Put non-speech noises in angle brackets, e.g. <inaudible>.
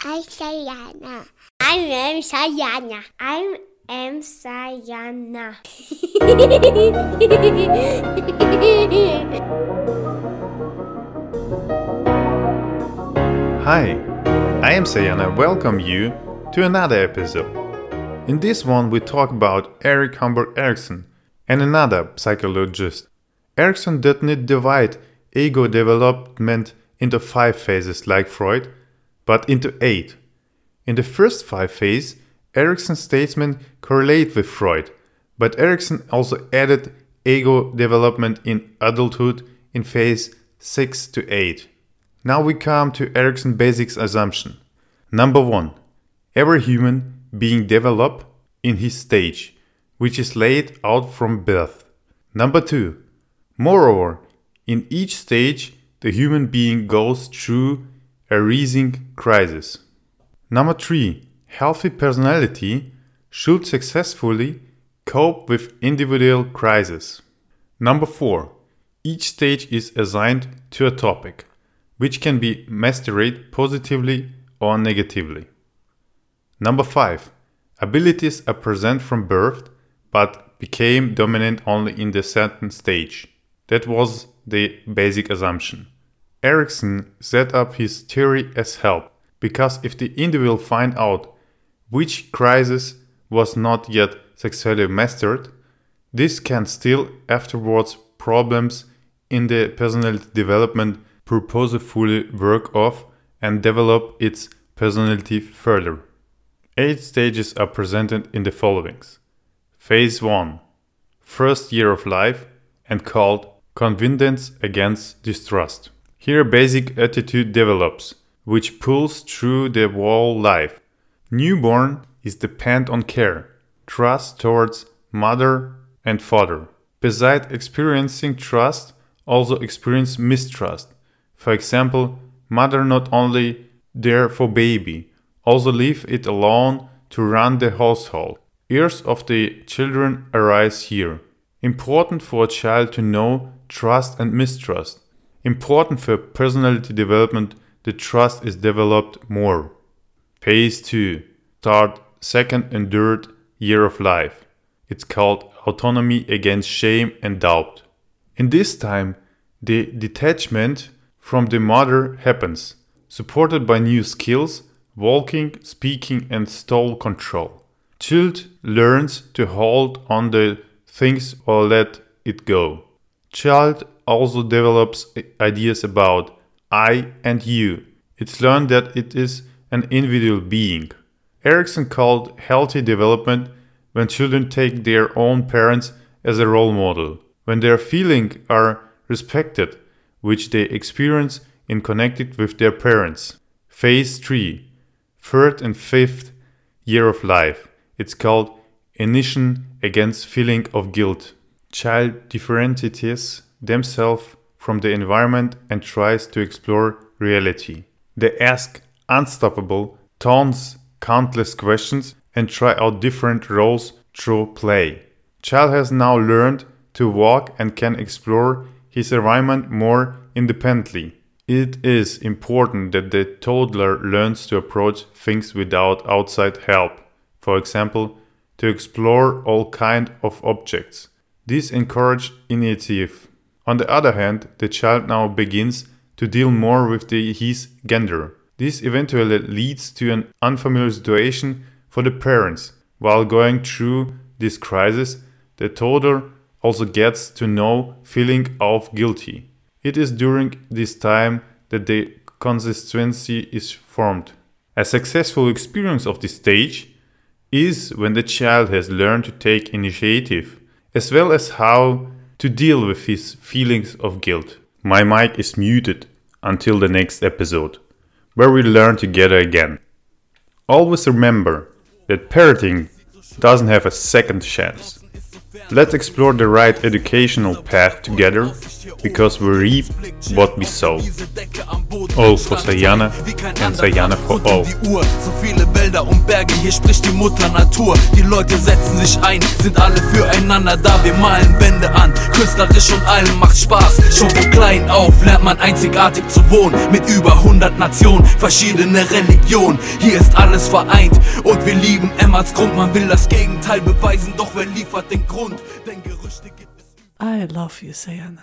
I'm Sayana. I am Sayana. I am Sayana. <laughs> Hi, I am Sayana. Welcome you to another episode. In this one, we talk about Erik Hamburg Erikson and another psychologist. Erikson did not divide ego development into five phases like Freud, but into eight. In the first five phases, Erikson's statement correlate with Freud, but Erikson also added ego development in adulthood in phase 6 to 8. Now we come to Erikson's basic assumption. Number 1. Every human being develop in his stage, which is laid out from birth. Number 2. Moreover, in each stage, the human being goes through a rising crisis. Number 3. Healthy personality should successfully cope with individual crises. Number 4. Each stage is assigned to a topic, which can be mastered positively or negatively. Number 5. Abilities are present from birth but became dominant only in the certain stage. That was the basic assumption. Erikson set up his theory as help because if the individual find out which crisis was not yet successfully mastered, this can still afterwards problems in the personality development purposefully work off and develop its personality further. Eight stages are presented in the followings. Phase 1 First year of life and called Convenience against distrust. Here basic attitude develops, which pulls through the whole life. Newborn is depend on care, trust towards mother and father. Besides experiencing trust, also experience mistrust. For example, mother not only there for baby, also leave it alone to run the household. Ears of the children arise here. Important for a child to know trust and mistrust. Important for personality development, the trust is developed more. Phase 2 Start second and third year of life. It's called autonomy against shame and doubt. In this time, the detachment from the mother happens, supported by new skills, walking, speaking, and stole control. Child learns to hold on the things or let it go. Child also develops ideas about I and you. It's learned that it is an individual being. Erikson called healthy development when children take their own parents as a role model, when their feelings are respected, which they experience in connected with their parents. Phase 3, third and fifth year of life. It's called initiation against feeling of guilt. Child differentiates themselves from the environment and tries to explore reality. They ask unstoppable, tons, countless questions and try out different roles through play. Child has now learned to walk and can explore his environment more independently. It is important that the toddler learns to approach things without outside help. For example, to explore all kind of objects. This encourages initiative. On the other hand, the child now begins to deal more with the, his gender. This eventually leads to an unfamiliar situation for the parents. While going through this crisis, the toddler also gets to know feeling of guilty. It is during this time that the consistency is formed. A successful experience of this stage is when the child has learned to take initiative, as well as how to deal with his feelings of guilt. My mic is muted until the next episode, where we learn together again. Always remember that parenting doesn't have a second chance. Let's explore the right educational path together, because we reap what we sow. All for Sayana and Sayana for all. So viele Wälder und Berge, hier spricht die Mutter Natur. Die Leute setzen sich ein, sind alle füreinander da. Wir malen Wände an, künstlerisch und allen macht Spaß. Schon von klein auf lernt man einzigartig zu wohnen. Mit über 100 Nationen, verschiedene Religionen. Hier ist alles vereint und wir lieben Emmerts Grund. Man will das Gegenteil beweisen, doch wer liefert den Grund? I love you, Sayana.